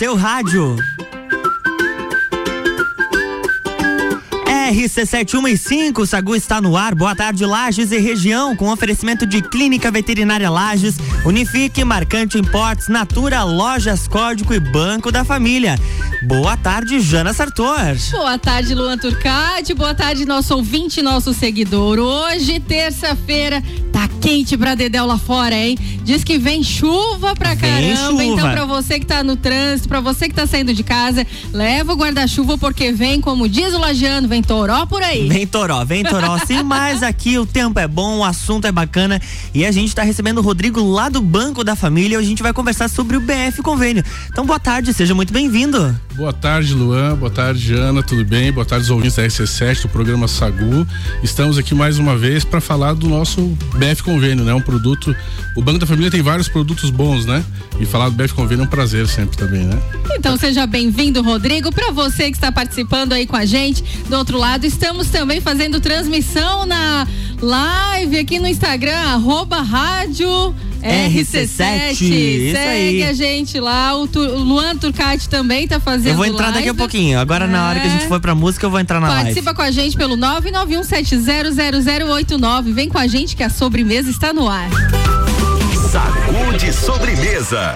seu rádio. RC715, Sagu está no ar. Boa tarde, Lages e região, com oferecimento de Clínica Veterinária Lages, Unifique, Marcante Importes, Natura, Lojas Código e Banco da Família. Boa tarde, Jana Sartor. Boa tarde, Luan Turcati. Boa tarde, nosso ouvinte, nosso seguidor. Hoje, terça-feira, tá quente pra Dedéu lá fora, hein? Diz que vem chuva pra vem caramba. Chuva. Então, pra você que tá no trânsito, pra você que tá saindo de casa, leva o guarda-chuva porque vem, como diz o Lajeano, vem toró por aí. Vem toró, vem toró sim, mas aqui o tempo é bom, o assunto é bacana e a gente tá recebendo o Rodrigo lá do Banco da Família. Hoje a gente vai conversar sobre o BF Convênio. Então, boa tarde, seja muito bem-vindo. Boa tarde, Luan. Boa tarde, Jana. Tudo bem? Boa tarde, os ouvintes da RC7, do programa Sagu. Estamos aqui mais uma vez para falar do nosso BF Convênio, né? Um produto. O Banco da Família tem vários produtos bons, né? E falar do BF Convênio é um prazer sempre também, né? Então seja bem-vindo, Rodrigo. Para você que está participando aí com a gente, do outro lado, estamos também fazendo transmissão na live aqui no Instagram, arroba rádio. RC7. Segue aí. a gente lá. O, tu, o Luan Turcati também tá fazendo. Eu vou entrar live. daqui a pouquinho. Agora, é. na hora que a gente é. for pra música, eu vou entrar na Participa live. com a gente pelo 991700089. Vem com a gente que a sobremesa está no ar. Sacude sobremesa.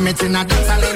Ram it in a dance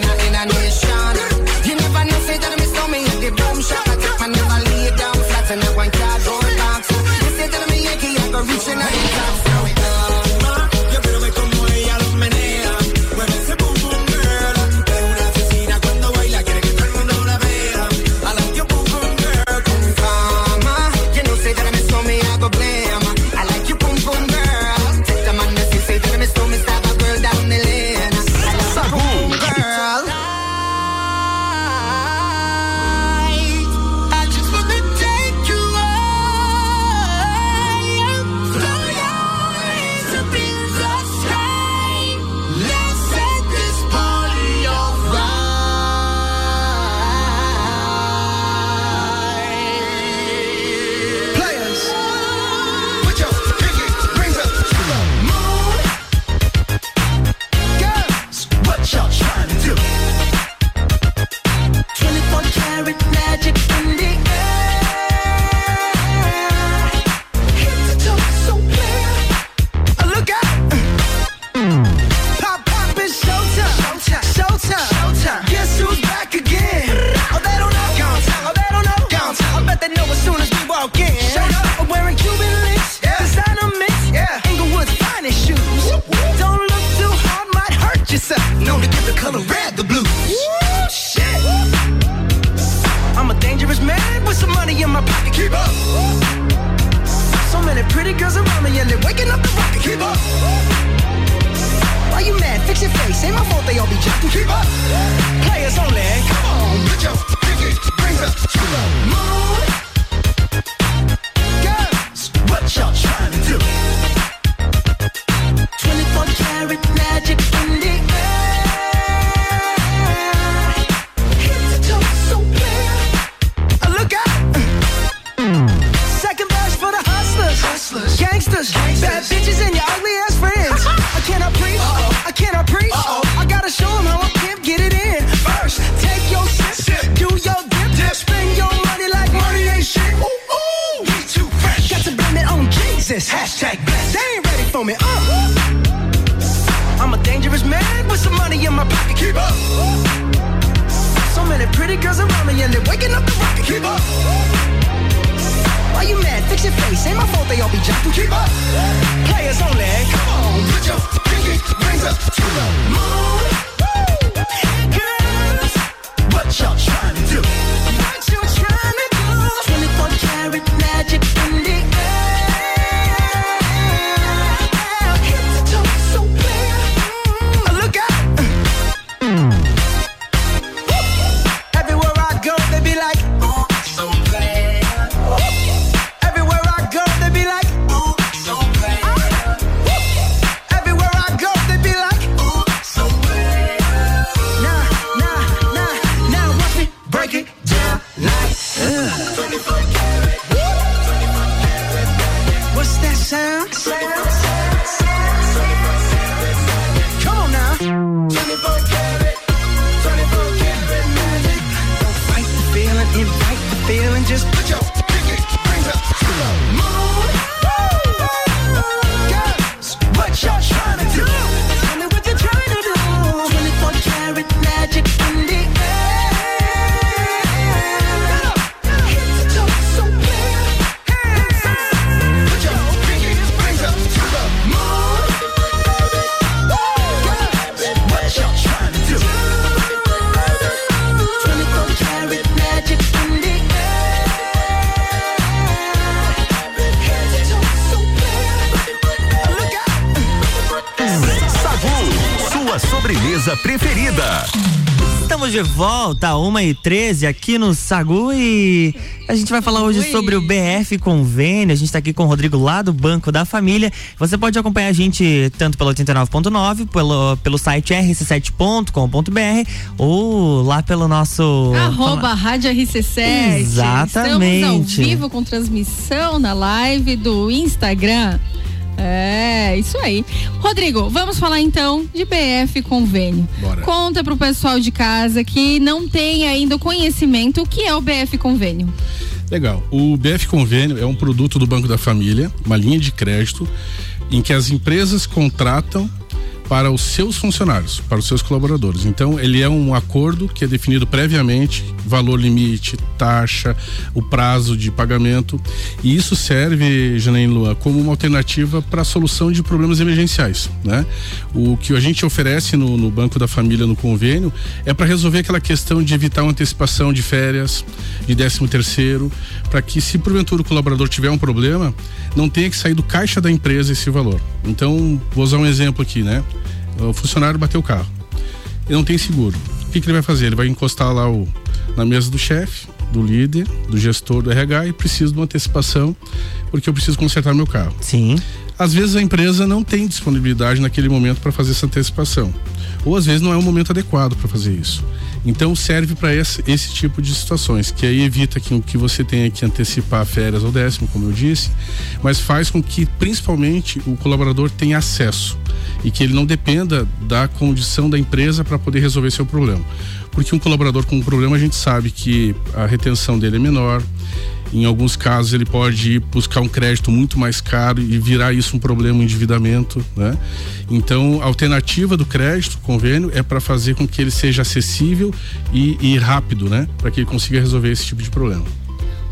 Estamos de volta, 1 e 13 aqui no Sagu e a gente vai falar hoje Oi. sobre o BF Convênio. A gente está aqui com o Rodrigo lá do Banco da Família. Você pode acompanhar a gente tanto pelo 89.9, pelo, pelo site rc7.com.br ou lá pelo nosso. Arroba Rádio RC7. Exatamente. Estamos ao vivo com transmissão na live do Instagram. É, isso aí. Rodrigo, vamos falar então de BF Convênio. Bora. Conta pro pessoal de casa que não tem ainda o conhecimento o que é o BF Convênio. Legal. O BF Convênio é um produto do Banco da Família, uma linha de crédito em que as empresas contratam para os seus funcionários, para os seus colaboradores. Então, ele é um acordo que é definido previamente, valor limite, taxa, o prazo de pagamento, e isso serve, Janaína Lua, como uma alternativa para a solução de problemas emergenciais, né? O que a gente oferece no, no Banco da Família no convênio é para resolver aquela questão de evitar uma antecipação de férias, de 13 terceiro, para que se porventura o colaborador tiver um problema, não tenha que sair do caixa da empresa esse valor. Então, vou usar um exemplo aqui, né? O funcionário bateu o carro. Ele não tem seguro. O que, que ele vai fazer? Ele vai encostar lá o, na mesa do chefe, do líder, do gestor do RH e precisa de uma antecipação porque eu preciso consertar meu carro. Sim. Às vezes a empresa não tem disponibilidade naquele momento para fazer essa antecipação. Ou às vezes não é um momento adequado para fazer isso. Então serve para esse, esse tipo de situações, que aí evita que, que você tenha que antecipar férias ou décimo, como eu disse, mas faz com que principalmente o colaborador tenha acesso e que ele não dependa da condição da empresa para poder resolver seu problema. Porque um colaborador com um problema a gente sabe que a retenção dele é menor, em alguns casos ele pode ir buscar um crédito muito mais caro e virar isso um problema, um endividamento, né? Então, a alternativa do crédito, convênio, é para fazer com que ele seja acessível e, e rápido, né? Para que ele consiga resolver esse tipo de problema.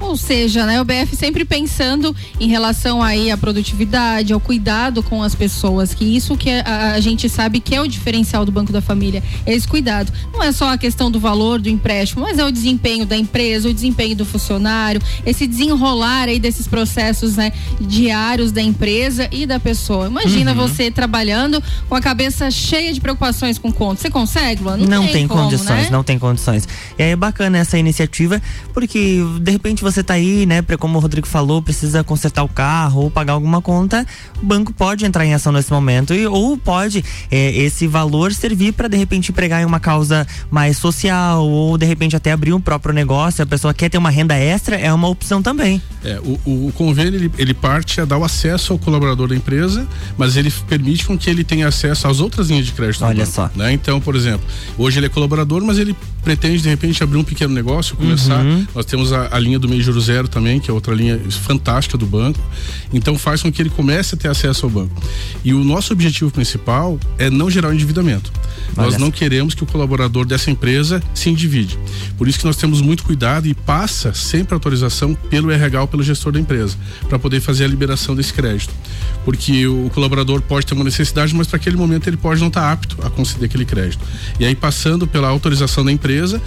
Ou seja, né, o BF sempre pensando em relação aí à produtividade, ao cuidado com as pessoas, que isso que a, a gente sabe que é o diferencial do Banco da Família, é esse cuidado. Não é só a questão do valor do empréstimo, mas é o desempenho da empresa, o desempenho do funcionário, esse desenrolar aí desses processos, né, diários da empresa e da pessoa. Imagina uhum. você trabalhando com a cabeça cheia de preocupações com contas. Você consegue, Luan? Não, não tem, tem como, condições, né? não tem condições. E aí é bacana essa iniciativa, porque de repente você tá aí, né, como o Rodrigo falou, precisa consertar o carro ou pagar alguma conta, o banco pode entrar em ação nesse momento e ou pode é, esse valor servir para de repente empregar em uma causa mais social ou de repente até abrir um próprio negócio. A pessoa quer ter uma renda extra, é uma opção também. É, o, o convênio ele, ele parte a dar o acesso ao colaborador da empresa, mas ele permite com que ele tenha acesso às outras linhas de crédito. Olha só. Né? Então, por exemplo, hoje ele é colaborador, mas ele pretende de repente abrir um pequeno negócio, começar. Uhum. Nós temos a, a, linha do juro zero também, que é outra linha fantástica do banco. Então faz com que ele comece a ter acesso ao banco. E o nosso objetivo principal é não gerar um endividamento. Olha nós não queremos que o colaborador dessa empresa se endivide. Por isso que nós temos muito cuidado e passa sempre a autorização pelo RH ou pelo gestor da empresa, para poder fazer a liberação desse crédito. Porque o colaborador pode ter uma necessidade, mas para aquele momento ele pode não estar tá apto a conceder aquele crédito. E aí passando pela autorização da empresa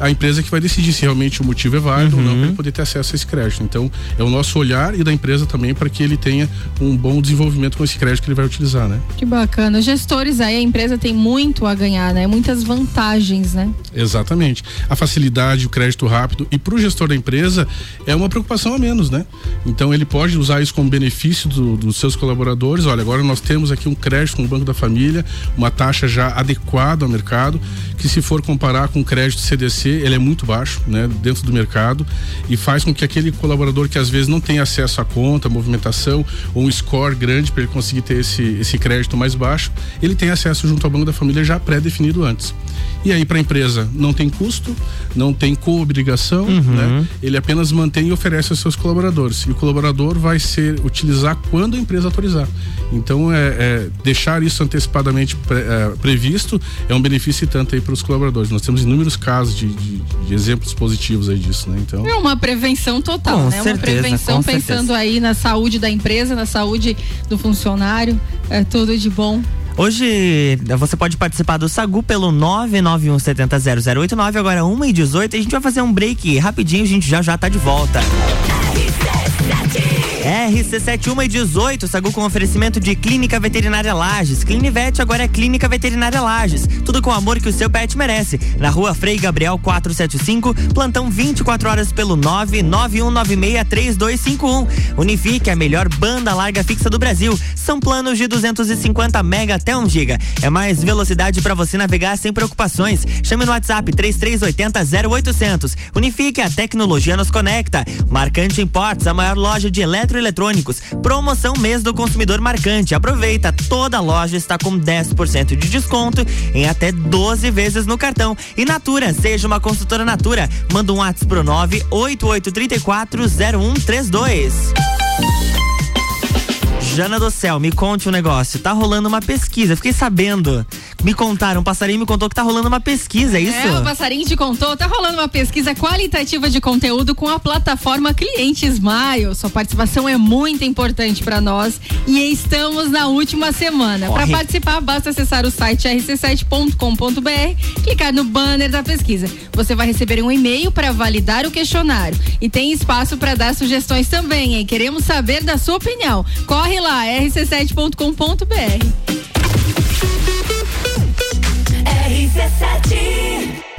a empresa que vai decidir se realmente o motivo é válido uhum. ou não para ele poder ter acesso a esse crédito. Então, é o nosso olhar e da empresa também para que ele tenha um bom desenvolvimento com esse crédito que ele vai utilizar, né? Que bacana. Os gestores aí, a empresa tem muito a ganhar, né? Muitas vantagens, né? Exatamente. A facilidade, o crédito rápido e para o gestor da empresa é uma preocupação a menos, né? Então, ele pode usar isso como benefício do, dos seus colaboradores. Olha, agora nós temos aqui um crédito com o Banco da Família, uma taxa já adequada ao mercado, que se for comparar com o crédito CDC ele é muito baixo, né, dentro do mercado e faz com que aquele colaborador que às vezes não tem acesso à conta, movimentação ou um score grande para ele conseguir ter esse, esse crédito mais baixo, ele tem acesso junto ao Banco da Família já pré-definido antes. E aí para a empresa não tem custo, não tem co-obrigação, uhum. né? Ele apenas mantém e oferece aos seus colaboradores. E o colaborador vai ser utilizar quando a empresa autorizar. Então é, é deixar isso antecipadamente pre, é, previsto é um benefício tanto aí para os colaboradores. Nós temos inúmeros casos de, de, de, exemplos positivos aí disso, né? Então é uma prevenção total, com né? Certeza, uma prevenção pensando certeza. aí na saúde da empresa, na saúde do funcionário, é tudo de bom. Hoje você pode participar do Sagu pelo 991 70 0089, agora 1 e 18 A gente vai fazer um break rapidinho, a gente já já tá de volta. RC71 e 18, Sagu com oferecimento de Clínica Veterinária Lages. Clinivete agora é Clínica Veterinária Lages. Tudo com o amor que o seu pet merece. Na rua Frei Gabriel 475, plantão 24 horas pelo 991963251. Unifique, a melhor banda larga fixa do Brasil. São planos de 250 mega até 1 giga. É mais velocidade para você navegar sem preocupações. Chame no WhatsApp 3380 0800. Unifique, a tecnologia nos conecta. Marcante Imports, a maior loja de elétrica eletrônicos. Promoção mês do consumidor marcante. Aproveita, toda loja está com 10% de desconto em até 12 vezes no cartão. E Natura, seja uma consultora Natura. Manda um WhatsApp pro 988340132. Jana do Céu, me conte um negócio. Tá rolando uma pesquisa, fiquei sabendo. Me contaram, um passarinho me contou que tá rolando uma pesquisa, é isso? É, o passarinho te contou, tá rolando uma pesquisa qualitativa de conteúdo com a plataforma Cliente Smile. Sua participação é muito importante para nós e estamos na última semana. Para participar, basta acessar o site rc7.com.br, clicar no banner da pesquisa. Você vai receber um e-mail para validar o questionário e tem espaço para dar sugestões também, hein? Queremos saber da sua opinião. Corre lá, rc7.com.br.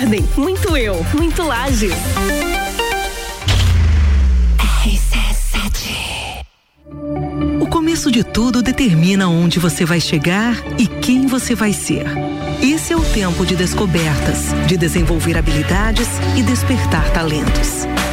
Garden. Muito eu, muito Lages. O começo de tudo determina onde você vai chegar e quem você vai ser. Esse é o tempo de descobertas, de desenvolver habilidades e despertar talentos.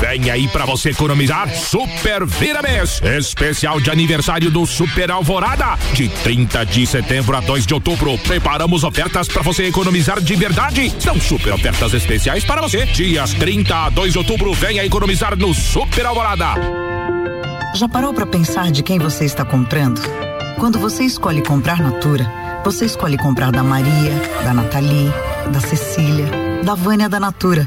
Vem aí para você economizar Super Vira Mês. Especial de aniversário do Super Alvorada. De 30 de setembro a 2 de outubro. Preparamos ofertas para você economizar de verdade. São super ofertas especiais para você. Dias 30 a 2 de outubro. Venha economizar no Super Alvorada. Já parou para pensar de quem você está comprando? Quando você escolhe comprar Natura, você escolhe comprar da Maria, da Nathalie, da Cecília, da Vânia da Natura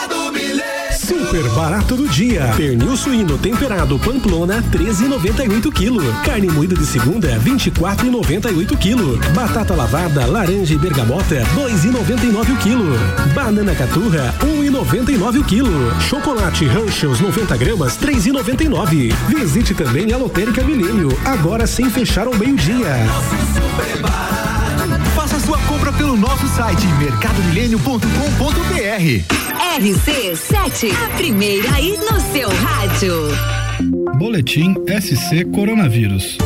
Super barato do dia. Pernil suíno temperado Pamplona 13,98 kg. Carne moída de segunda 24,98 kg. Batata lavada laranja e bergamota 2,99 kg. Banana caturra 1,99 kg. Chocolate Ranchos 90 gramas 3,99. Visite também a Lotérica Milênio agora sem fechar ao meio-dia. Faça sua compra pelo nosso site mercadomilênio.com.br. RC7, a primeira aí no seu rádio. Boletim SC Coronavírus.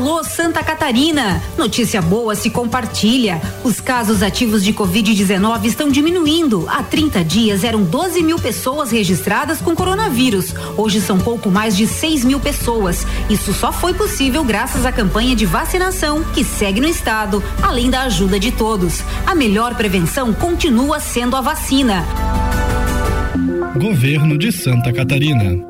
Alô Santa Catarina! Notícia boa se compartilha. Os casos ativos de Covid-19 estão diminuindo. Há 30 dias eram 12 mil pessoas registradas com coronavírus. Hoje são pouco mais de 6 mil pessoas. Isso só foi possível graças à campanha de vacinação que segue no estado, além da ajuda de todos. A melhor prevenção continua sendo a vacina. Governo de Santa Catarina.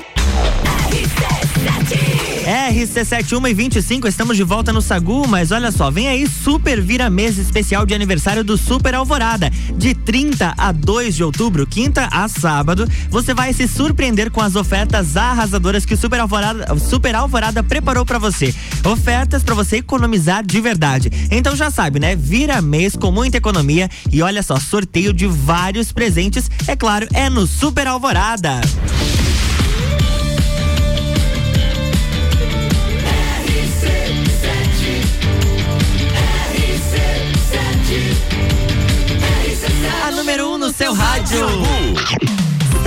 RC71 e 25, estamos de volta no Sagu, mas olha só, vem aí Super Vira Mês especial de aniversário do Super Alvorada. De 30 a 2 de outubro, quinta a sábado, você vai se surpreender com as ofertas arrasadoras que o Super Alvorada, Super Alvorada preparou para você. Ofertas para você economizar de verdade. Então já sabe, né? Vira mês com muita economia e olha só, sorteio de vários presentes, é claro, é no Super Alvorada. Número 1 um no seu rádio.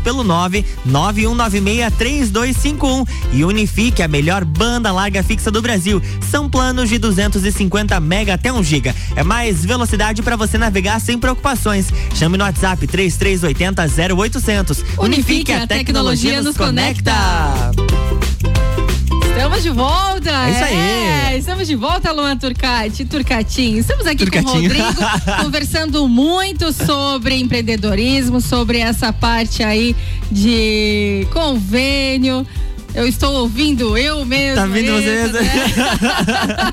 pelo 991963251 e Unifique, a melhor banda larga fixa do Brasil. São planos de 250 mega até 1 giga. É mais velocidade para você navegar sem preocupações. Chame no WhatsApp 3380 0800. Unifique, a tecnologia nos conecta. Estamos de volta! É isso aí. É, estamos de volta, Luan Turcati, Turcatinho. Estamos aqui com o Turcatinho. Rodrigo, conversando muito sobre empreendedorismo, sobre essa parte aí de convênio. Eu estou ouvindo eu mesmo. Tá ouvindo você isso, mesmo? né?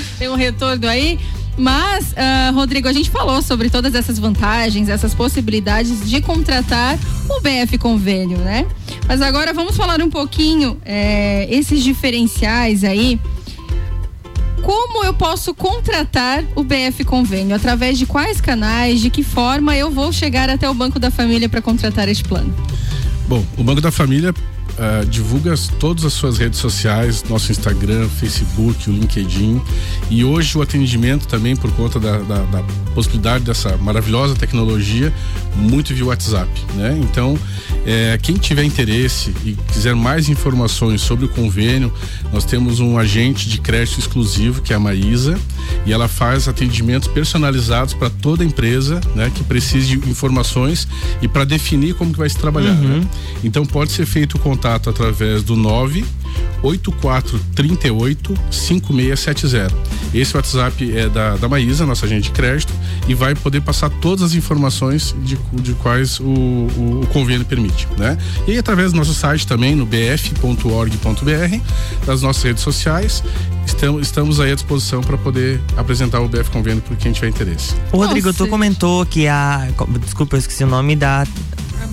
Tem um retorno aí. Mas, ah, Rodrigo, a gente falou sobre todas essas vantagens, essas possibilidades de contratar o BF Convênio, né? Mas agora vamos falar um pouquinho eh, esses diferenciais aí. Como eu posso contratar o BF Convênio? Através de quais canais? De que forma eu vou chegar até o Banco da Família para contratar este plano? Bom, o Banco da Família ah, divulga todas as suas redes sociais, nosso Instagram, Facebook, o LinkedIn. E hoje o atendimento também, por conta da, da- da possibilidade dessa maravilhosa tecnologia, muito via WhatsApp. Né? Então, eh, quem tiver interesse e quiser mais informações sobre o convênio, nós temos um agente de crédito exclusivo, que é a Maísa, e ela faz atendimentos personalizados para toda empresa né, que precise de informações e para definir como que vai se trabalhar. né? Então pode ser feito o contato através do 9 8438 5670. Esse WhatsApp é da, da Maísa, nossa agente de crédito, e vai poder passar todas as informações de, de quais o, o, o convênio permite. Né? E aí, através do nosso site também, no bf.org.br, das nossas redes sociais, estamos, estamos aí à disposição para poder apresentar o BF Convênio para quem tiver interesse. Rodrigo, tu comentou que a. Desculpa, eu esqueci o nome da.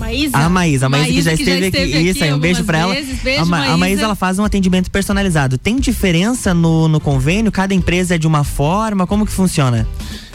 A Maísa? A Maísa, a Maísa, que já esteve, aqui. esteve Isso aí, um beijo pra ela. vezes. Beijo, a, Ma- a Maísa. Maísa, ela faz um atendimento personalizado. Tem diferença no, no convênio? Cada empresa é de uma forma? Como que funciona?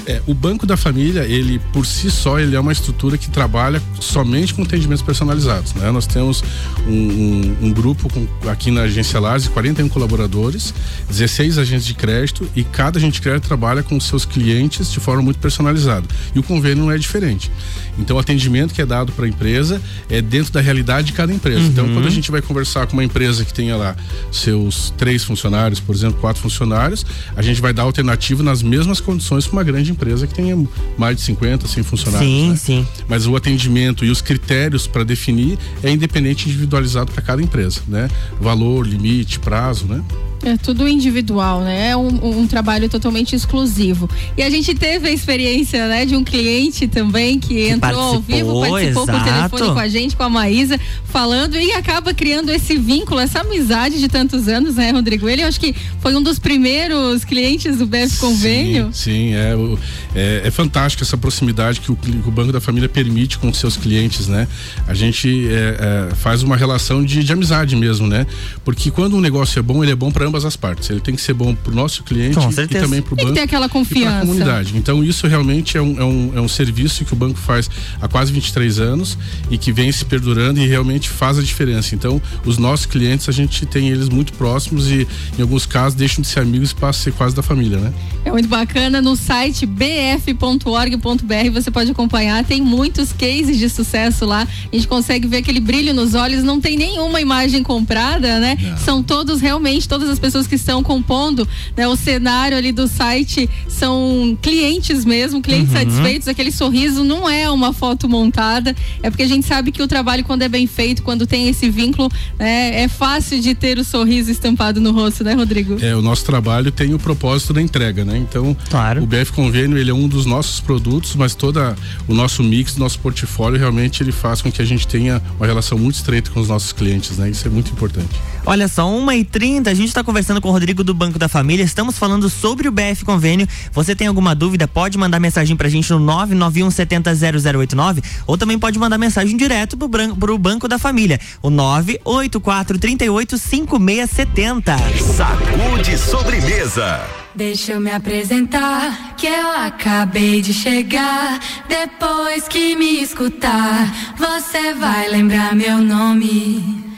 É, o Banco da Família, ele por si só, ele é uma estrutura que trabalha somente com atendimentos personalizados. Né? Nós temos um, um- um grupo com- aqui na agência Lages de 41 colaboradores, 16 agentes de crédito e cada agente de crédito trabalha com seus clientes de forma muito personalizada. E o convênio não é diferente. Então, o atendimento que é dado para a empresa é dentro da realidade de cada empresa. Então, Uhum. quando a gente vai conversar com uma empresa que tenha lá seus três funcionários, por exemplo, quatro funcionários, a gente vai dar alternativa nas mesmas condições que uma grande empresa que tenha mais de 50, 100 funcionários. Sim, né? sim. Mas o atendimento e os critérios para definir é independente individualizado para cada empresa, né? Valor, limite, prazo, né? É tudo individual, né? É um, um trabalho totalmente exclusivo. E a gente teve a experiência, né, de um cliente também que, entrou ao vivo, participou, participou por exato. telefone com a gente, com a Maísa, falando e acaba criando esse vínculo, essa amizade de tantos anos, né, Rodrigo? Ele, eu acho que foi um dos primeiros clientes do BF Convênio. Sim, é, o- é, é fantástico essa proximidade que o, que o Banco da Família permite com os seus clientes, né? A gente é, é, faz uma relação de, de amizade mesmo, né? Porque quando um negócio é bom, ele é bom para ambas as partes. Ele tem que ser bom pro nosso cliente e também pro tem banco. Tem que ter aquela confiança. E comunidade. Então isso realmente é um, é, um, é um serviço que o banco faz há quase 23 anos e que vem se perdurando e realmente faz a diferença. Então os nossos clientes a gente tem eles muito próximos e em alguns casos deixam de ser amigos e passam a ser quase da família, né? É muito bacana no site bf.org.br você pode acompanhar, tem muitos cases de sucesso lá. A gente consegue ver aquele brilho nos olhos, não tem nenhuma imagem comprada, né? Não. São todos realmente, todas as pessoas que estão compondo né, o cenário ali do site são clientes mesmo, clientes uhum. satisfeitos. Aquele sorriso não é uma foto montada, é porque a gente sabe que o trabalho, quando é bem feito, quando tem esse vínculo, né, é fácil de ter o sorriso estampado no rosto, né, Rodrigo? É, o nosso trabalho tem o propósito da entrega, né? Então, claro. o BF Convênio, ele é um dos nossos produtos, mas toda o nosso mix, nosso portfólio, realmente ele faz com que a gente tenha uma relação muito estreita com os nossos clientes, né? Isso é muito importante. Olha só, 1h30, a gente está conversando com o Rodrigo do Banco da Família, estamos falando sobre o BF Convênio. Você tem alguma dúvida, pode mandar mensagem pra gente no 991 70 0089 ou também pode mandar mensagem direto pro, pro Banco da Família, o 984 38 5670. Sacude sobremesa. Deixa eu me apresentar, que eu acabei de chegar. Depois que me escutar, você vai lembrar meu nome.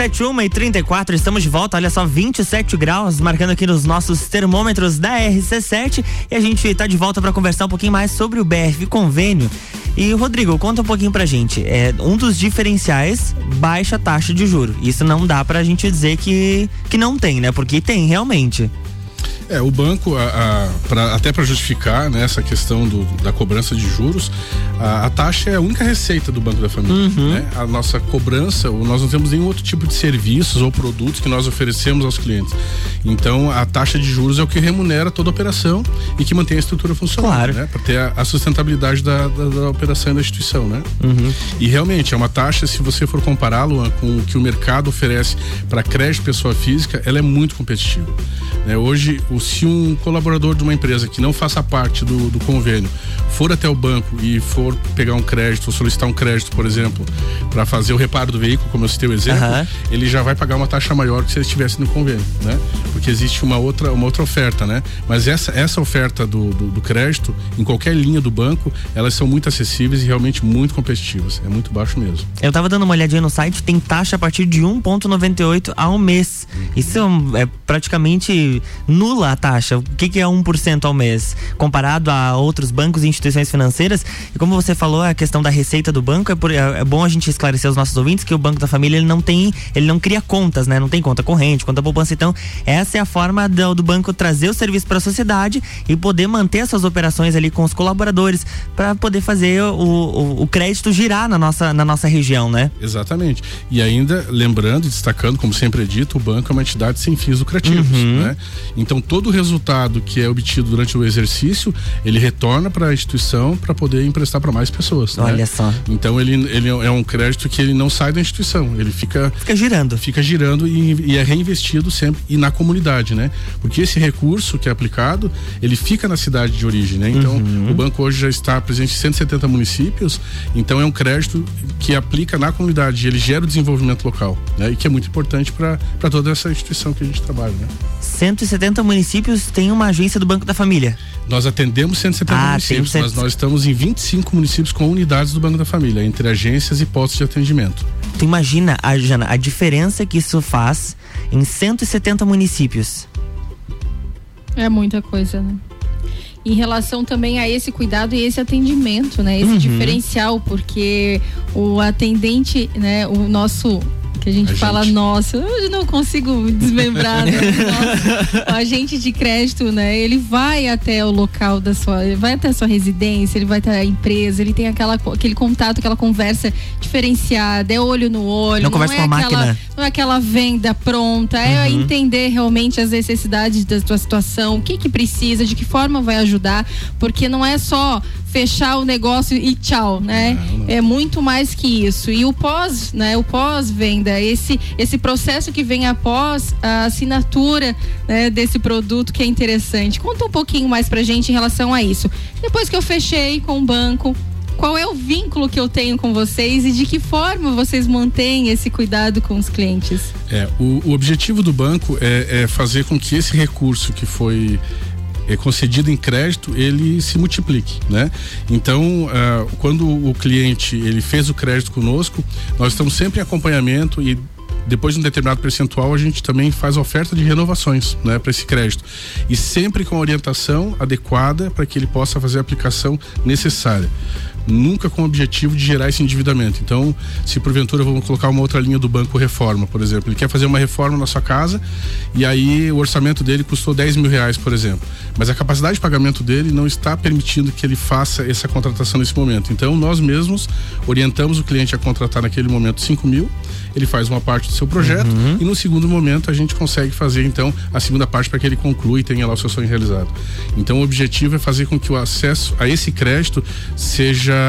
RC71 e 34, estamos de volta. Olha só, 27 graus, marcando aqui nos nossos termômetros da RC7. E a gente está de volta para conversar um pouquinho mais sobre o BRF Convênio. E Rodrigo, conta um pouquinho pra gente. É um dos diferenciais, baixa taxa de juro. Isso não dá pra gente dizer que, que não tem, né? Porque tem realmente. É, o banco, a, a, pra, até para justificar né, essa questão do, da cobrança de juros, a, a, taxa é a única receita do Banco da Família. Uhum. Né? A nossa cobrança, nós não temos nenhum outro tipo de serviços ou produtos que nós oferecemos aos clientes. Então, a taxa de juros é o que remunera toda a operação e que mantém a estrutura funcionando, claro. né? Para ter a, sustentabilidade da, da, da, operação e da instituição, né? Uhum. E realmente, é uma taxa, se você for compará-lo com o que o mercado oferece para crédito pessoa física, ela é muito competitiva. Né? Hoje, o se um colaborador de uma empresa que não faça parte do, do convênio for até o banco e for pegar um crédito, solicitar um crédito, por exemplo, para fazer o reparo do veículo, como eu citei o exemplo, uhum. ele já vai pagar uma taxa maior que se ele estivesse no convênio, né? Porque existe uma outra, uma outra oferta, né? Mas essa, essa oferta do, do, do crédito, em qualquer linha do banco, elas são muito acessíveis e realmente muito competitivas. É muito baixo mesmo. Eu tava dando uma olhadinha no site, tem taxa a partir de 1,98 ao mês. Isso é praticamente nula a taxa. O que, que é 1% ao mês? Comparado a outros bancos e instituições financeiras. E como você falou, a questão da receita do banco, é, por, é, é bom a gente esclarecer aos nossos ouvintes que o Banco da Família ele não tem, ele não cria contas, né? Não tem conta corrente, conta poupança. Então, essa é a forma do, do banco trazer o serviço para a sociedade e poder manter essas operações ali com os colaboradores para poder fazer o, o, o, crédito girar na nossa, na nossa região, né? Exatamente. E ainda, lembrando e destacando, como sempre é dito, o banco é uma entidade sem fins lucrativos, uhum. né? Então, todo o resultado que é obtido durante o exercício, ele retorna para a instituição para poder emprestar para mais pessoas. Né? Olha né? só. Então ele, ele é um crédito que ele não sai da instituição, ele fica fica girando, fica girando e, e, é reinvestido sempre e na comunidade, né? Porque esse recurso que é aplicado, ele fica na cidade de origem, né? Então uhum. o banco hoje já está presente em 170 municípios, então é um crédito que aplica na comunidade, ele gera o desenvolvimento local, né? E que é muito importante para toda essa instituição que a gente trabalha, né? 170 municípios têm uma agência do Banco da Família. Nós atendemos 170 ah, municípios, mas nós estamos em 25 municípios com unidades do Banco da Família, entre agências e postos de atendimento. Tu imagina, a, Jana, a diferença que isso faz em 170 municípios. É muita coisa, né? em relação também a esse cuidado e esse atendimento, né? Esse uhum. diferencial, porque o atendente, né? O nosso que a gente a fala, gente. nossa, eu não consigo desmembrar, né? o agente de crédito, né? Ele vai até o local da sua, vai até a sua residência, ele vai até a empresa, ele tem aquela, aquele contato, aquela conversa diferenciada, é olho no olho. Não, não conversa é com a aquela, máquina. Não é aquela venda pronta, é uhum. entender realmente as necessidades da sua situação, o que que precisa, de que forma vai ajudar, porque não é só fechar o negócio e tchau, né? Não, não. É muito mais que isso. E o pós, né? O pós-venda, esse esse processo que vem após a assinatura né, desse produto que é interessante. Conta um pouquinho mais pra gente em relação a isso. Depois que eu fechei com o banco, qual é o vínculo que eu tenho com vocês e de que forma vocês mantêm esse cuidado com os clientes? É, o, o objetivo do banco é, é fazer com que esse recurso que foi é concedido em crédito ele se multiplique, né? Então, uh, quando o cliente ele fez o crédito conosco, nós estamos sempre em acompanhamento e depois de um determinado percentual, a gente também faz oferta de renovações né, para esse crédito. E sempre com orientação adequada para que ele possa fazer a aplicação necessária nunca com o objetivo de gerar esse endividamento. Então, se porventura vamos colocar uma outra linha do banco reforma, por exemplo, ele quer fazer uma reforma na sua casa e aí o orçamento dele custou 10 mil reais, por exemplo, mas a capacidade de pagamento dele não está permitindo que ele faça essa contratação nesse momento. Então, nós mesmos orientamos o cliente a contratar naquele momento 5 mil, ele faz uma parte do seu projeto uhum. e no segundo momento a gente consegue fazer então a segunda parte para que ele conclua e tenha lá o seu sonho realizado. Então, o objetivo é fazer com que o acesso a esse crédito seja seja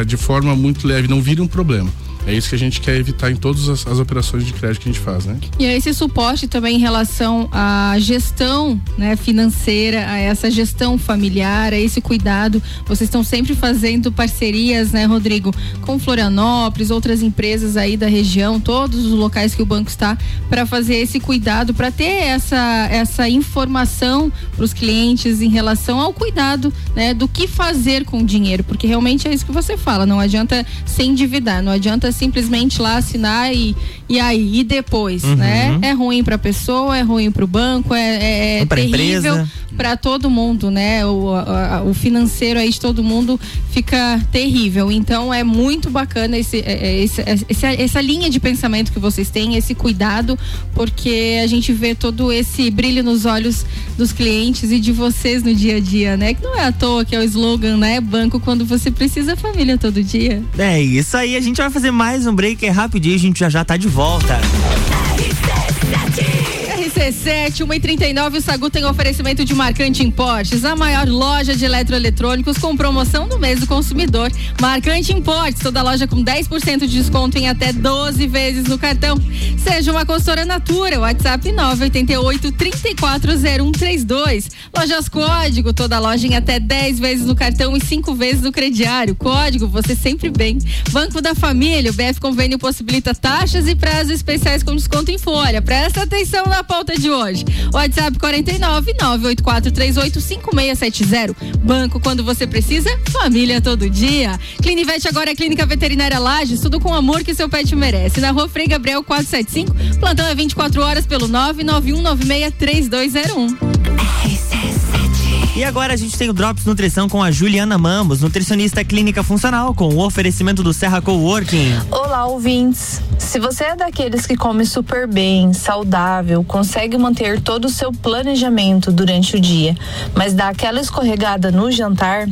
é, de forma muito leve, não vire um problema. É isso que a gente quer evitar em todas as, as, operações de crédito que a gente faz, né? E esse suporte também em relação à gestão né, financeira, a essa gestão familiar, a esse cuidado. Vocês estão sempre fazendo parcerias, né, Rodrigo, com Florianópolis, outras empresas aí da região, todos os locais que o banco está, para fazer esse cuidado, para ter essa, essa informação para os clientes em relação ao cuidado, né, do que fazer com o dinheiro, porque realmente é isso que você fala, não adianta se endividar, não adianta simplesmente lá assinar e, e aí, e depois, uhum. né? É ruim para a pessoa, é ruim para o banco, é, é, é terrível para todo mundo, né? O, a, o financeiro aí de todo mundo fica terrível. Então é muito bacana esse, é, é, esse, esse, essa linha de pensamento que vocês têm, esse cuidado, porque a gente vê todo esse brilho nos olhos dos clientes e de vocês no dia a dia, né? Que não é à toa que é o slogan, né? Banco quando você precisa, família todo dia. É isso aí, a gente vai fazer mais um break é rapidinho, a gente já já tá de volta. RC7, 139 o Sagu tem oferecimento de Marcante Importes, a maior loja de eletroeletrônicos com promoção no mês do consumidor. Marcante Importes, toda loja com 10% de desconto em até 12 vezes no cartão. Seja uma consultora Natura, WhatsApp 988 340132. Lojas Código, toda loja em até 10 vezes no cartão e 5 vezes no crediário. Código, você sempre bem. Banco da Família, o BF Convênio possibilita taxas e prazos especiais com desconto em folha. Presta atenção na pauta de hoje. WhatsApp 49 98438 5670. Banco quando você precisa, família todo dia. Clinivete agora é Clínica Veterinária Lages, tudo com o amor que seu pet merece. Na rua Frei Gabriel 475, plantão é 24 horas pelo 991 96 3201. E agora a gente tem o Drops Nutrição com a Juliana Mambos, nutricionista clínica funcional, com o oferecimento do Serra Coworking. Olá, ouvintes. Se você é daqueles que come super bem, saudável, consegue manter todo o seu planejamento durante o dia, mas dá aquela escorregada no jantar,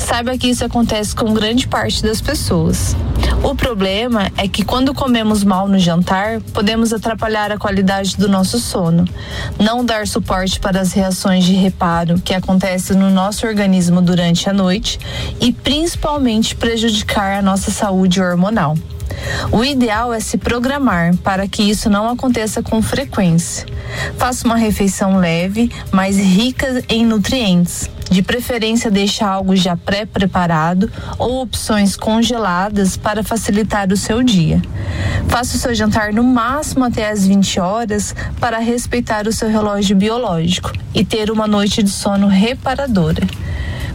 saiba que isso acontece com grande parte das pessoas. O problema é que quando comemos mal no jantar, podemos atrapalhar a qualidade do nosso sono, não dar suporte para as reações de reparo que acontecem acontece no nosso organismo durante a noite e principalmente prejudicar a nossa saúde hormonal. O ideal é se programar para que isso não aconteça com frequência. Faça uma refeição leve, mas rica em nutrientes. De preferência, deixe algo já pré-preparado ou opções congeladas para facilitar o seu dia. Faça o seu jantar no máximo até às 20 horas para respeitar o seu relógio biológico e ter uma noite de sono reparadora.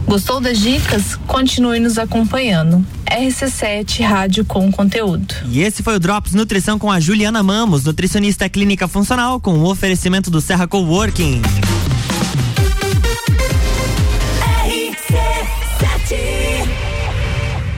Gostou das dicas? Continue nos acompanhando. RC7 Rádio com conteúdo. E esse foi o Drops Nutrição com a Juliana Mamos, nutricionista clínica funcional, com o oferecimento do Serra Coworking.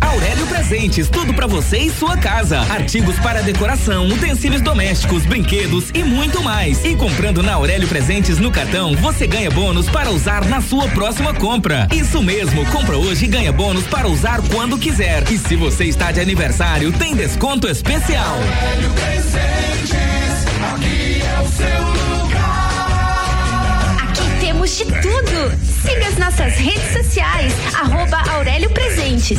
Aurélio Presentes, tudo para você e sua casa. Artigos para decoração, utensílios domésticos, brinquedos e muito mais. E comprando na Aurélio Presentes no cartão, você ganha bônus para usar na sua próxima compra. Isso mesmo, compra hoje e ganha bônus para usar quando quiser. E se você está de aniversário, tem desconto especial. Aurélio Presentes, aqui é o seu lugar. Aqui temos de tudo. Siga as nossas redes sociais, arroba Aurélio Presentes.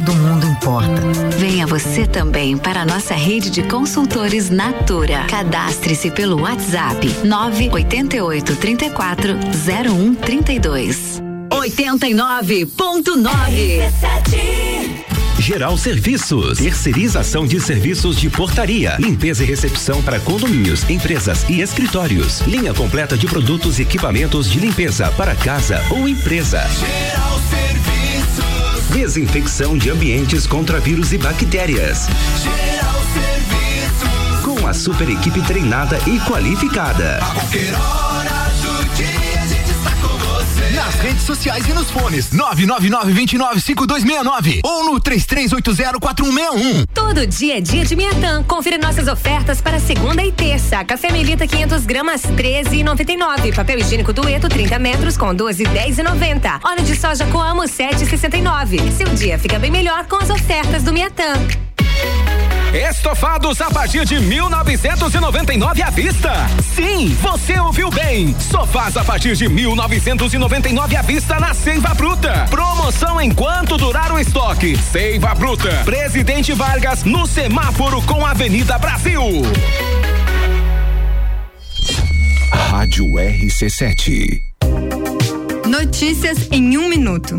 todo mundo importa. Venha você também para a nossa rede de consultores Natura. Cadastre-se pelo WhatsApp 988 34 0132. 89.9 Geral Serviços, terceirização de serviços de portaria, limpeza e recepção para condomínios, empresas e escritórios. Linha completa de produtos e equipamentos de limpeza para casa ou empresa. Geral Serviços. Desinfecção de ambientes contra vírus e bactérias. Com a super equipe treinada e qualificada. A redes sociais e nos fones. 999-295269 ou no 33804161. Todo dia é dia de Miatã. Confira nossas ofertas para segunda e terça. Café Melita 500 gramas 13,99. Papel higiênico Dueto 30 metros com 12,10,90. Óleo de soja Coamo 7,69. Seu dia fica bem melhor com as ofertas do Miatã. Estofados a partir de 1999 à vista. Sim, você ouviu bem. Sofás a partir de 1999 à vista na Seiva Bruta. Promoção enquanto durar o estoque. Seiva Bruta. Presidente Vargas no semáforo com Avenida Brasil. Rádio RC7. Notícias em um minuto.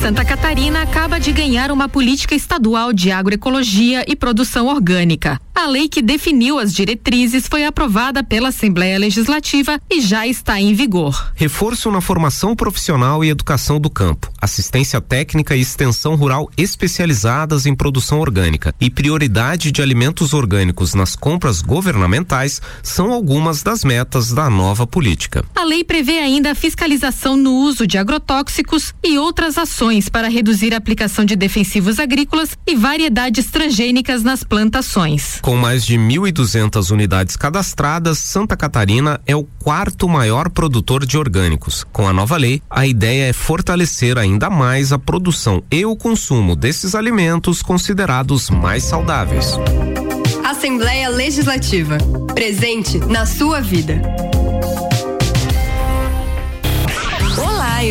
Santa Catarina acaba de ganhar uma política estadual de agroecologia e produção orgânica. A lei que definiu as diretrizes foi aprovada pela Assembleia Legislativa e já está em vigor. Reforço na formação profissional e educação do campo, assistência técnica e extensão rural especializadas em produção orgânica e prioridade de alimentos orgânicos nas compras governamentais são algumas das metas da nova política. A lei prevê ainda a fiscalização no uso de agrotóxicos e outras ações para reduzir a aplicação de defensivos agrícolas e variedades transgênicas nas plantações. Com mais de 1.200 unidades cadastradas, Santa Catarina é o quarto maior produtor de orgânicos. Com a nova lei, a ideia é fortalecer ainda mais a produção e o consumo desses alimentos considerados mais saudáveis. Assembleia Legislativa. Presente na sua vida.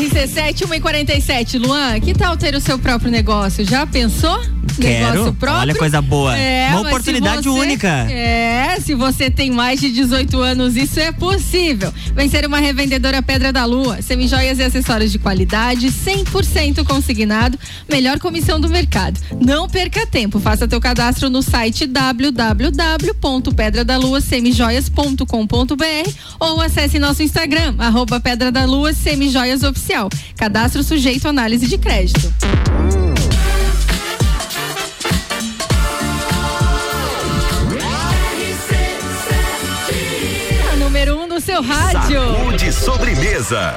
1 e 47 Luan, que tal ter o seu próprio negócio? Já pensou? Quero. Negócio próprio? Olha coisa boa. É, Uma oportunidade você- única. É, se você tem mais de 18 anos, isso é possível. Vencer uma revendedora Pedra da Lua. Semijoias e acessórios de qualidade, 100% consignado, melhor comissão do mercado. Não perca tempo, faça teu cadastro no site www.pedradaluasemijoias.com.br ou acesse nosso Instagram, arroba Pedra da Lua Semijoias Oficial. Cadastro sujeito à análise de crédito. A número 1 um do seu rádio. Saúde sobremesa.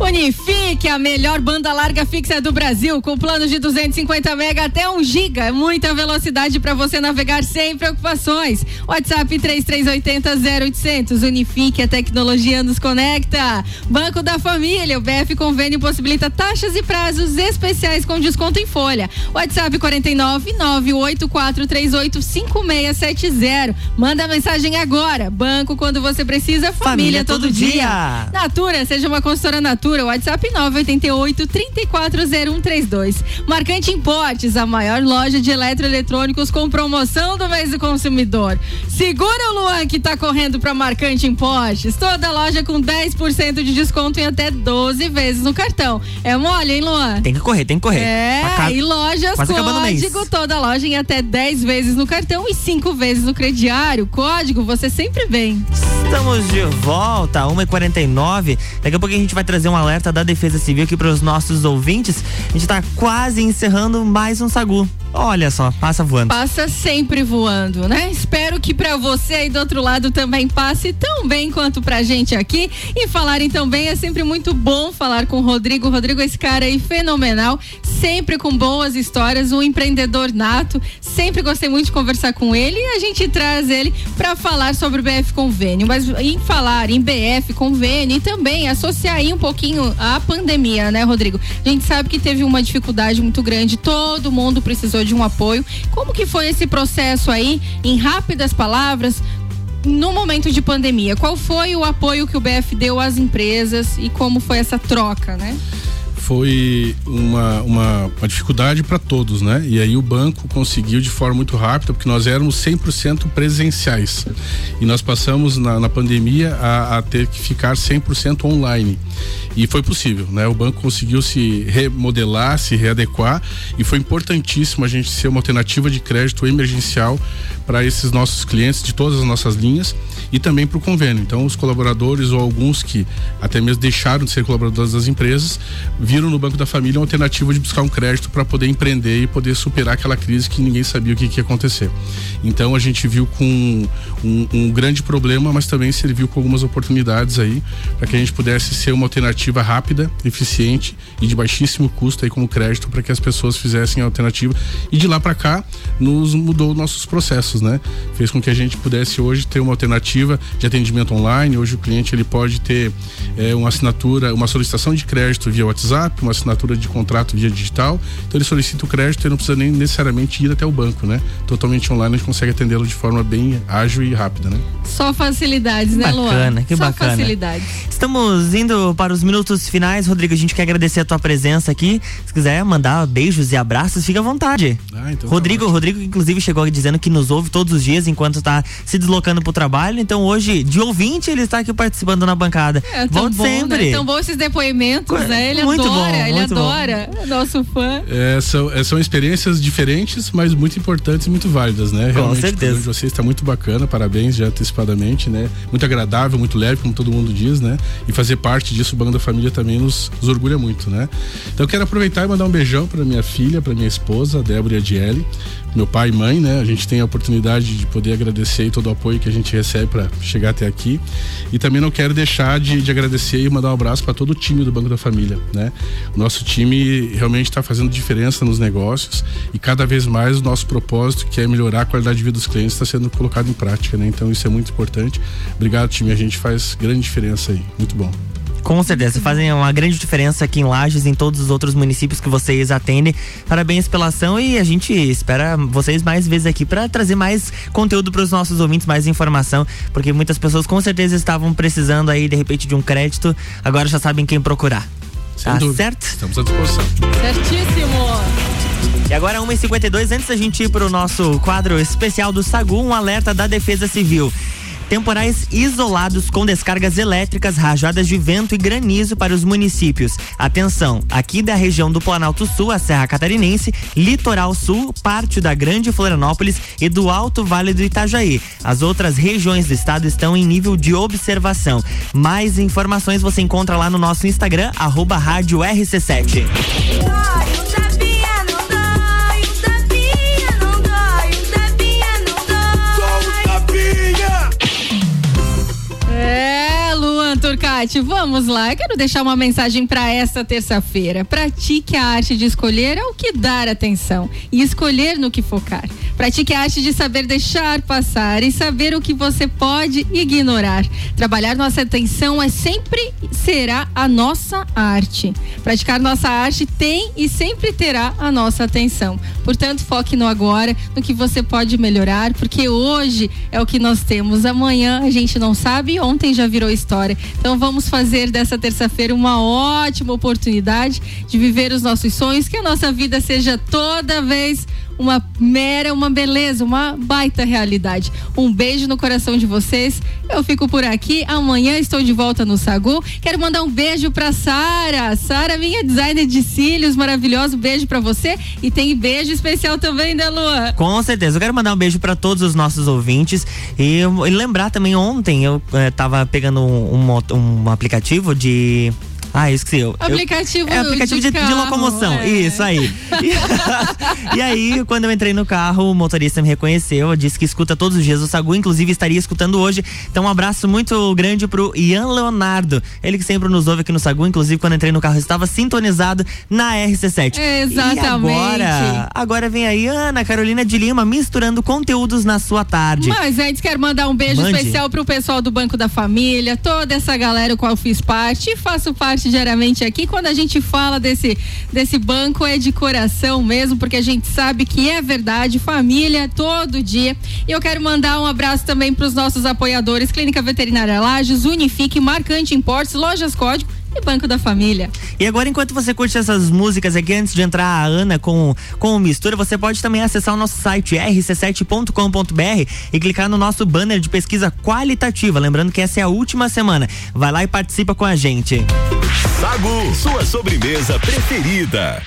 Unifique, a melhor banda larga fixa do Brasil, com planos de 250 mega até 1 giga. Muita velocidade para você navegar sem preocupações. WhatsApp 3380 0800. Unifique, a tecnologia nos conecta. Banco da Família, o BF Convênio possibilita taxas e prazos especiais com desconto em folha. WhatsApp 49 98438 5670. Manda mensagem agora. Banco quando você precisa, família, Família todo, todo dia. dia. Natura, seja uma consultora Natura, WhatsApp 988 340132. Marcante Importes, a maior loja de eletroeletrônicos com promoção do mês do consumidor. Segura o Luan que tá correndo pra Marcante Importes. Toda loja com 10% de desconto em até 12 vezes no cartão. É mole, hein, Luan? Tem que correr, tem que correr. É, Aca- e lojas quase código, toda loja em até 10 vezes no cartão e 5 vezes no crediário. Código, você sempre vem. Estamos de volta, 1h49. Daqui a pouco a gente vai trazer um alerta da Defesa Civil aqui para os nossos ouvintes. A gente está quase encerrando mais um Sagu. Olha só, passa voando. Passa sempre voando, né? Espero que para você aí do outro lado também passe tão bem quanto pra gente aqui. E falarem também é sempre muito bom falar com o Rodrigo. Rodrigo, esse cara aí fenomenal, sempre com boas histórias, um empreendedor nato. Sempre gostei muito de conversar com ele e a gente traz ele para falar sobre o BF Convênio. Mas em falar em BF Convênio e também associar aí um pouquinho a pandemia, né, Rodrigo? A gente sabe que teve uma dificuldade muito grande, todo mundo precisou de um apoio. Como que foi esse processo aí, em rápidas palavras? No momento de pandemia, qual foi o apoio que o BF deu às empresas e como foi essa troca, né? Foi uma, uma, uma dificuldade para todos, né? E aí o banco conseguiu de forma muito rápida, porque nós éramos 100% presenciais. E nós passamos na, na pandemia a, a, ter que ficar 100% online. E foi possível, né? O banco conseguiu se remodelar, se readequar e foi importantíssimo a gente ser uma alternativa de crédito emergencial para esses nossos clientes de todas as nossas linhas e também para o convênio. Então, os colaboradores ou alguns que até mesmo deixaram de ser colaboradores das empresas viram no Banco da Família uma alternativa de buscar um crédito para poder empreender e poder superar aquela crise que ninguém sabia o que, que ia acontecer. Então, a gente viu com um, um grande problema, mas também serviu com algumas oportunidades aí para que a gente pudesse ser uma alternativa rápida, eficiente e de baixíssimo custo aí como crédito para que as pessoas fizessem a alternativa. E de lá para cá, nos mudou nossos processos, né? Fez com que a gente pudesse hoje ter uma alternativa de atendimento online. Hoje o cliente ele pode ter é, uma assinatura, uma solicitação de crédito via WhatsApp, uma assinatura de contrato via digital. Então ele solicita o crédito e não precisa nem necessariamente ir até o banco, né? Totalmente online a gente consegue atendê-lo de forma bem ágil e rápida, né? Só facilidades, né, Luan? Bacana, que Só bacana. facilidades. Estamos indo para os minutos finais, Rodrigo. A gente quer agradecer a tua presença aqui. Se quiser mandar beijos e abraços, fica à vontade. Ah, então Rodrigo, Rodrigo, inclusive, chegou dizendo que nos ouve todos os dias enquanto está se deslocando para o trabalho. Então, hoje, de ouvinte, ele está aqui participando na bancada. É tão Volte bom, sempre. né? Tão bom esses depoimentos, né? Ele Muito adora, bom, ele muito bom. adora. Nosso fã. É, são, é, são experiências diferentes, mas muito importantes e muito válidas, né? Realmente, certeza. O programa de vocês está muito bacana, parabéns já antecipadamente, né? Muito agradável, muito leve, como todo mundo diz, né? E fazer parte disso, o Banco da Família também nos, nos orgulha muito, né? Então eu quero aproveitar e mandar um beijão para minha filha, para minha esposa, a Débora e a Diele, meu pai e mãe, né? A gente tem a oportunidade de poder agradecer todo o apoio que a gente recebe para chegar até aqui. E também não quero deixar de, de agradecer e mandar um abraço para todo o time do Banco da Família, né? O nosso time realmente está fazendo diferença nos negócios e cada vez mais o nosso propósito, que é melhorar a qualidade de vida dos clientes, está sendo colocado em prática, né? Então isso é muito importante. Obrigado, time. A gente faz grande diferença aí. Muito bom. Com certeza, fazem uma grande diferença aqui em Lages e em todos os outros municípios que vocês atendem. Parabéns pela ação e a gente espera vocês mais vezes aqui para trazer mais conteúdo para os nossos ouvintes, mais informação, porque muitas pessoas com certeza estavam precisando aí de repente de um crédito, agora já sabem quem procurar. Sem tá dúvida. certo? Estamos à disposição. Certíssimo. E agora 1h52, antes da gente ir pro nosso quadro especial do Sagu, um alerta da Defesa Civil. Temporais isolados com descargas elétricas, rajadas de vento e granizo para os municípios. Atenção, aqui da região do Planalto Sul, a Serra Catarinense, Litoral Sul, parte da Grande Florianópolis e do Alto Vale do Itajaí. As outras regiões do estado estão em nível de observação. Mais informações você encontra lá no nosso Instagram, arroba rádio RC7. Turcati, vamos lá. Eu quero deixar uma mensagem para esta terça-feira. Pratique a arte de escolher é o que dar atenção e escolher no que focar. Pratique a arte de saber deixar passar e saber o que você pode ignorar. Trabalhar nossa atenção é sempre será a nossa arte. Praticar nossa arte tem e sempre terá a nossa atenção. Portanto, foque no agora, no que você pode melhorar, porque hoje é o que nós temos. Amanhã a gente não sabe, ontem já virou história. Então vamos fazer dessa terça-feira uma ótima oportunidade de viver os nossos sonhos, que a nossa vida seja toda vez uma mera, uma beleza, uma baita realidade. Um beijo no coração de vocês. Eu fico por aqui. Amanhã estou de volta no Sagu. Quero mandar um beijo pra Sara. Sara, minha designer de cílios, maravilhoso. Beijo pra você. E tem beijo especial também da Lua. Com certeza. Eu quero mandar um beijo para todos os nossos ouvintes e, e lembrar também ontem eu eh, tava pegando um, um, um aplicativo de Ah, esqueci. Eu, aplicativo eu, é aplicativo de, de, de locomoção. É. Isso aí. e, e, aí, quando eu entrei no carro, o motorista me reconheceu, disse que escuta todos os dias o Sagu, inclusive estaria escutando hoje. Então, um abraço muito grande pro Ian Leonardo. Ele que sempre nos ouve aqui no Sagu, inclusive quando entrei no carro estava sintonizado na RC7. Exatamente. E agora, agora vem aí Ana Carolina de Lima misturando conteúdos na sua tarde. Mas antes quero mandar um beijo Mande. especial pro pessoal do Banco da Família, toda essa galera com qual eu fiz parte e faço parte diariamente aqui. Quando a gente fala desse, desse banco é de coração mesmo, porque a gente sabe que é verdade, família todo dia. E eu quero mandar um abraço também para os nossos apoiadores, Clínica Veterinária Lages, Unifique, Marcante Importes, Lojas Código e Banco da Família. E agora, enquanto você curte essas músicas aqui, antes de entrar a Ana com, com o Mistura, você pode também acessar o nosso site rc7.com.br e clicar no nosso banner de pesquisa qualitativa. Lembrando que essa é a última semana. Vai lá e participa com a gente. Sagu, sua sobremesa preferida.